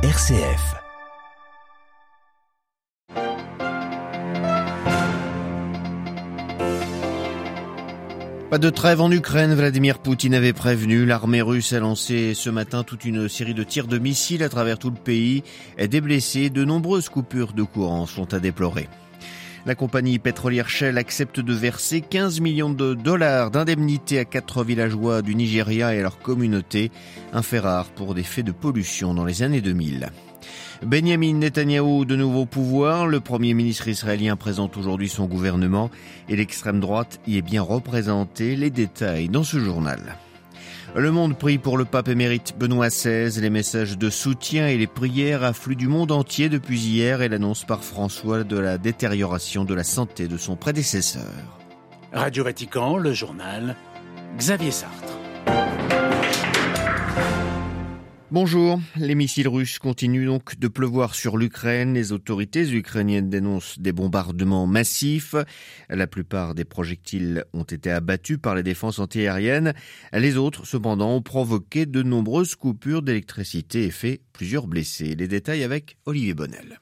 RCF. Pas de trêve en Ukraine, Vladimir Poutine avait prévenu. L'armée russe a lancé ce matin toute une série de tirs de missiles à travers tout le pays. Des blessés, de nombreuses coupures de courant sont à déplorer. La compagnie pétrolière Shell accepte de verser 15 millions de dollars d'indemnité à quatre villageois du Nigeria et à leur communauté, un fait rare pour des faits de pollution dans les années 2000. Benjamin Netanyahou de nouveau pouvoir, le premier ministre israélien présente aujourd'hui son gouvernement et l'extrême droite y est bien représentée, les détails dans ce journal. Le monde prie pour le pape émérite Benoît XVI. Les messages de soutien et les prières affluent du monde entier depuis hier et l'annonce par François de la détérioration de la santé de son prédécesseur. Radio Vatican, le journal Xavier Sartre. Bonjour. Les missiles russes continuent donc de pleuvoir sur l'Ukraine. Les autorités ukrainiennes dénoncent des bombardements massifs. La plupart des projectiles ont été abattus par les défenses antiaériennes. Les autres, cependant, ont provoqué de nombreuses coupures d'électricité et fait plusieurs blessés. Les détails avec Olivier Bonnel.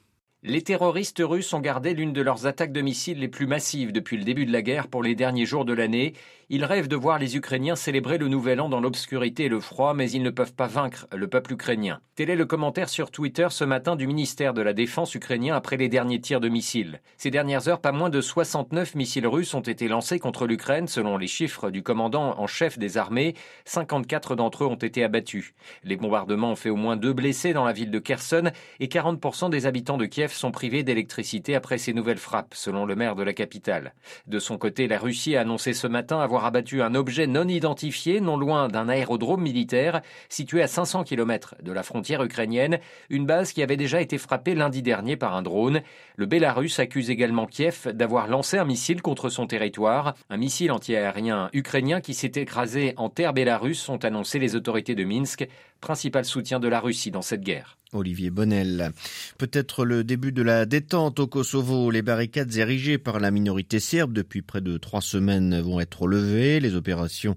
Les terroristes russes ont gardé l'une de leurs attaques de missiles les plus massives depuis le début de la guerre pour les derniers jours de l'année. Ils rêvent de voir les Ukrainiens célébrer le nouvel an dans l'obscurité et le froid, mais ils ne peuvent pas vaincre le peuple ukrainien. Tel est le commentaire sur Twitter ce matin du ministère de la Défense ukrainien après les derniers tirs de missiles. Ces dernières heures, pas moins de 69 missiles russes ont été lancés contre l'Ukraine, selon les chiffres du commandant en chef des armées. 54 d'entre eux ont été abattus. Les bombardements ont fait au moins deux blessés dans la ville de Kherson et 40% des habitants de Kiev sont privés d'électricité après ces nouvelles frappes, selon le maire de la capitale. De son côté, la Russie a annoncé ce matin avoir abattu un objet non identifié non loin d'un aérodrome militaire situé à 500 km de la frontière ukrainienne, une base qui avait déjà été frappée lundi dernier par un drone. Le Bélarus accuse également Kiev d'avoir lancé un missile contre son territoire, un missile antiaérien ukrainien qui s'est écrasé en terre bélarusse, ont annoncé les autorités de Minsk, principal soutien de la Russie dans cette guerre. Olivier Bonnel. Peut-être le début de la détente au Kosovo. Les barricades érigées par la minorité serbe depuis près de trois semaines vont être levées. Les opérations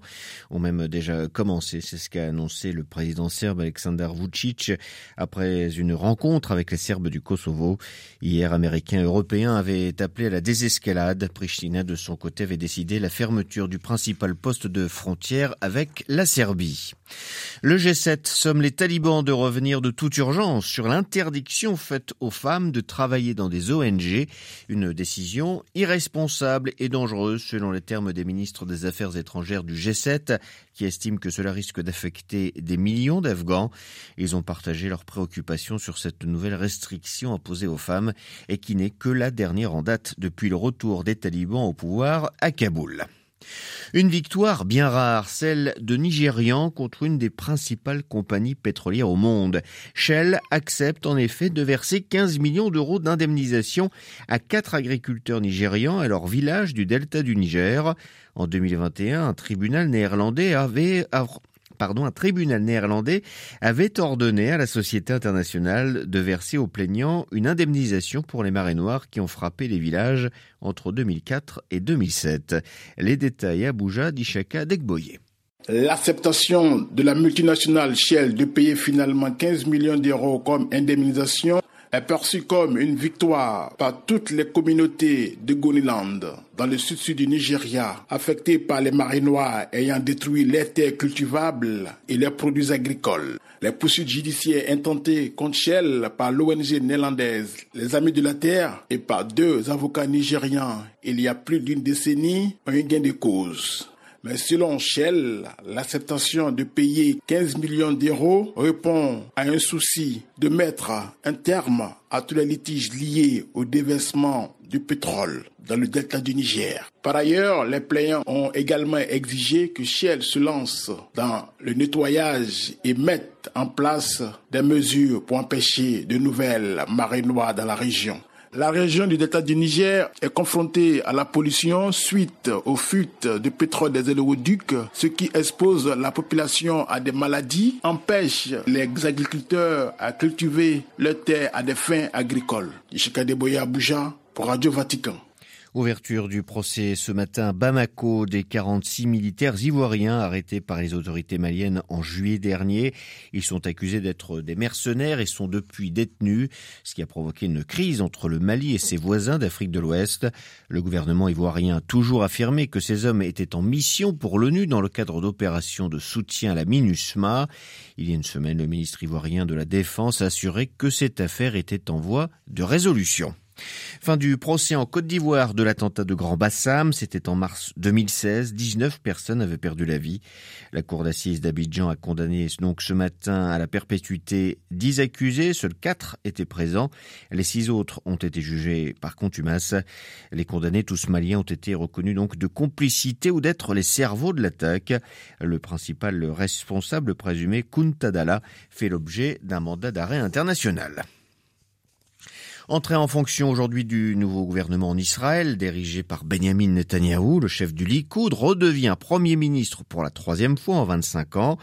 ont même déjà commencé. C'est ce qu'a annoncé le président serbe Aleksandar Vucic après une rencontre avec les Serbes du Kosovo. Hier, Américains et Européens avaient appelé à la désescalade. Pristina, de son côté, avait décidé la fermeture du principal poste de frontière avec la Serbie. Le G7 somme les talibans de revenir de toute urgence sur l'interdiction faite aux femmes de travailler dans des ONG, une décision irresponsable et dangereuse selon les termes des ministres des Affaires étrangères du G7 qui estiment que cela risque d'affecter des millions d'Afghans. Ils ont partagé leurs préoccupations sur cette nouvelle restriction imposée aux femmes et qui n'est que la dernière en date depuis le retour des talibans au pouvoir à Kaboul. Une victoire bien rare, celle de Nigérian contre une des principales compagnies pétrolières au monde. Shell accepte en effet de verser 15 millions d'euros d'indemnisation à quatre agriculteurs nigérians à leur village du delta du Niger. En 2021, un tribunal néerlandais avait pardon, un tribunal néerlandais avait ordonné à la Société internationale de verser aux plaignants une indemnisation pour les marées noires qui ont frappé les villages entre 2004 et 2007. Les détails à Bouja d'Ishaka Degboye. L'acceptation de la multinationale Shell de payer finalement 15 millions d'euros comme indemnisation est perçue comme une victoire par toutes les communautés de Goniland, dans le sud-sud du Nigeria, affectées par les marées noires ayant détruit les terres cultivables et les produits agricoles. Les poursuites judiciaires intentées contre Shell par l'ONG néerlandaise Les Amis de la Terre et par deux avocats nigérians il y a plus d'une décennie ont eu gain de cause. Mais selon Shell, l'acceptation de payer 15 millions d'euros répond à un souci de mettre un terme à tous les litiges liés au déversement du pétrole dans le delta du Niger. Par ailleurs, les plaignants ont également exigé que Shell se lance dans le nettoyage et mette en place des mesures pour empêcher de nouvelles marées noires dans la région. La région du delta du Niger est confrontée à la pollution suite aux fuites de pétrole des éléoducs, ce qui expose la population à des maladies, empêche les agriculteurs à cultiver leurs terres à des fins agricoles. Ishika pour Radio Vatican. Ouverture du procès ce matin Bamako des 46 militaires ivoiriens arrêtés par les autorités maliennes en juillet dernier. Ils sont accusés d'être des mercenaires et sont depuis détenus, ce qui a provoqué une crise entre le Mali et ses voisins d'Afrique de l'Ouest. Le gouvernement ivoirien a toujours affirmé que ces hommes étaient en mission pour l'ONU dans le cadre d'opérations de soutien à la MINUSMA. Il y a une semaine, le ministre ivoirien de la Défense a assuré que cette affaire était en voie de résolution. Fin du procès en Côte d'Ivoire de l'attentat de Grand Bassam, c'était en mars 2016. 19 personnes avaient perdu la vie. La cour d'assises d'Abidjan a condamné donc ce matin à la perpétuité 10 accusés. Seuls 4 étaient présents. Les 6 autres ont été jugés par contumace. Les condamnés, tous maliens, ont été reconnus donc de complicité ou d'être les cerveaux de l'attaque. Le principal responsable présumé, Kuntadala, fait l'objet d'un mandat d'arrêt international. Entrée en fonction aujourd'hui du nouveau gouvernement en Israël, dirigé par Benjamin Netanyahou, le chef du Likoud, redevient Premier ministre pour la troisième fois en 25 ans.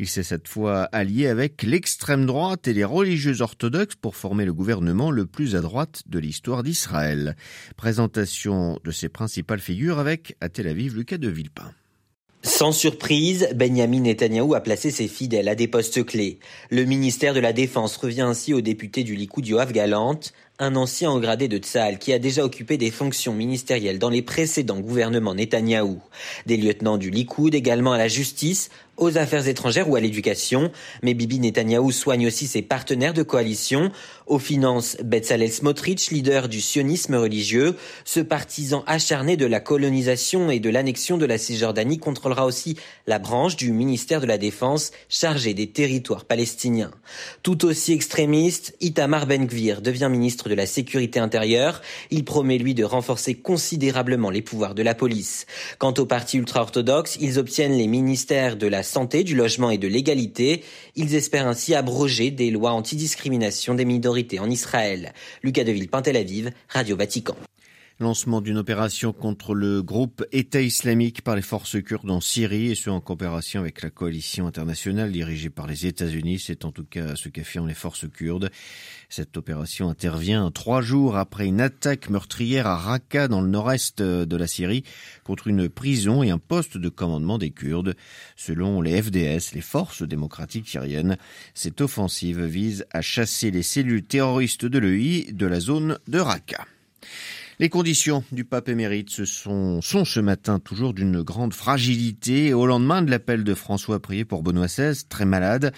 Il s'est cette fois allié avec l'extrême droite et les religieux orthodoxes pour former le gouvernement le plus à droite de l'histoire d'Israël. Présentation de ses principales figures avec, à Tel Aviv, Lucas de Villepin. Sans surprise, Benjamin Netanyahou a placé ses fidèles à des postes clés. Le ministère de la Défense revient ainsi au député du Likoud Yoav Galant, un ancien gradé de Tsahal qui a déjà occupé des fonctions ministérielles dans les précédents gouvernements Netanyahou. Des lieutenants du Likoud également à la justice, aux affaires étrangères ou à l'éducation. Mais Bibi Netanyahou soigne aussi ses partenaires de coalition. Aux finances, Betzalel Smotrich, leader du sionisme religieux, ce partisan acharné de la colonisation et de l'annexion de la Cisjordanie contrôlera aussi la branche du ministère de la Défense chargée des territoires palestiniens. Tout aussi extrémiste, Itamar Ben-Gvir devient ministre de la Sécurité intérieure. Il promet, lui, de renforcer considérablement les pouvoirs de la police. Quant aux partis ultra-orthodoxes, ils obtiennent les ministères de la Santé, du Logement et de l'Égalité. Ils espèrent ainsi abroger des lois antidiscrimination des minorités en Israël. Lucas Deville, Tel Aviv, Radio Vatican. Lancement d'une opération contre le groupe État islamique par les forces kurdes en Syrie et ce en coopération avec la coalition internationale dirigée par les États-Unis. C'est en tout cas ce qu'affirment les forces kurdes. Cette opération intervient trois jours après une attaque meurtrière à Raqqa dans le nord-est de la Syrie contre une prison et un poste de commandement des Kurdes. Selon les FDS, les forces démocratiques syriennes, cette offensive vise à chasser les cellules terroristes de l'EI de la zone de Raqqa. Les conditions du pape émérite ce sont, ce matin toujours d'une grande fragilité. Au lendemain de l'appel de François à prier pour Benoît XVI, très malade,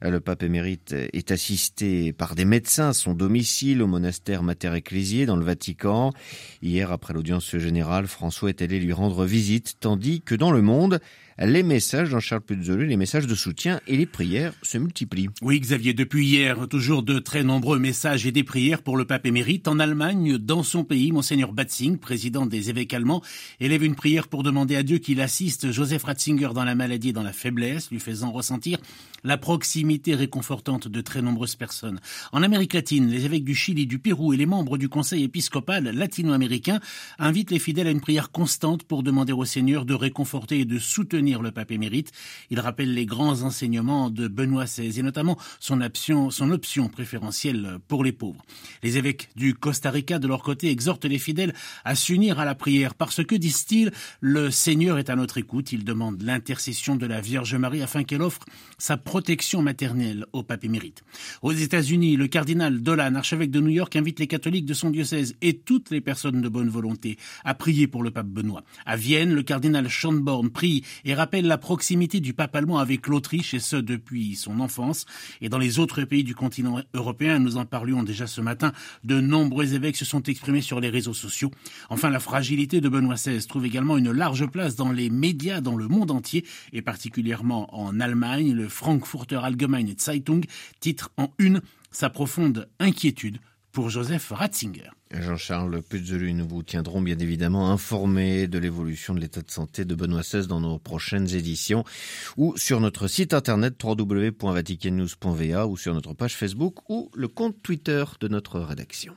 le pape émérite est assisté par des médecins à son domicile au monastère Mater Ecclesiae dans le Vatican. Hier, après l'audience générale, François est allé lui rendre visite, tandis que dans le monde, les messages, Jean-Charles Puzolu, les messages de soutien et les prières se multiplient. Oui, Xavier, depuis hier, toujours de très nombreux messages et des prières pour le pape émérite. En Allemagne, dans son pays, Monseigneur Batzing, président des évêques allemands, élève une prière pour demander à Dieu qu'il assiste Joseph Ratzinger dans la maladie et dans la faiblesse, lui faisant ressentir la proximité réconfortante de très nombreuses personnes. En Amérique latine, les évêques du Chili, du Pérou et les membres du Conseil épiscopal latino-américain invitent les fidèles à une prière constante pour demander au Seigneur de réconforter et de soutenir le pape émérite. Il rappelle les grands enseignements de Benoît XVI et notamment son option, préférentielle pour les pauvres. Les évêques du Costa Rica, de leur côté, exhortent les fidèles à s'unir à la prière parce que, disent-ils, le Seigneur est à notre écoute. Il demande l'intercession de la Vierge Marie afin qu'elle offre sa protection maternelle au pape émérite. Aux États-Unis, le cardinal Dolan, archevêque de New York, invite les catholiques de son diocèse et toutes les personnes de bonne volonté à prier pour le pape Benoît. À Vienne, le cardinal Schönborn prie et rappelle la proximité du pape allemand avec l'Autriche et ce depuis son enfance. Et dans les autres pays du continent européen, nous en parlions déjà ce matin, de nombreux évêques se sont exprimés sur les réseaux sociaux. Enfin, la fragilité de Benoît XVI trouve également une large place dans les médias dans le monde entier et particulièrement en Allemagne. Le Frankfurter Allgemeine Zeitung titre en une sa profonde inquiétude pour Joseph Ratzinger. Jean-Charles Puzelu, nous vous tiendrons bien évidemment informés de l'évolution de l'état de santé de Benoît XVI dans nos prochaines éditions ou sur notre site internet www.vaticannews.va ou sur notre page Facebook ou le compte Twitter de notre rédaction.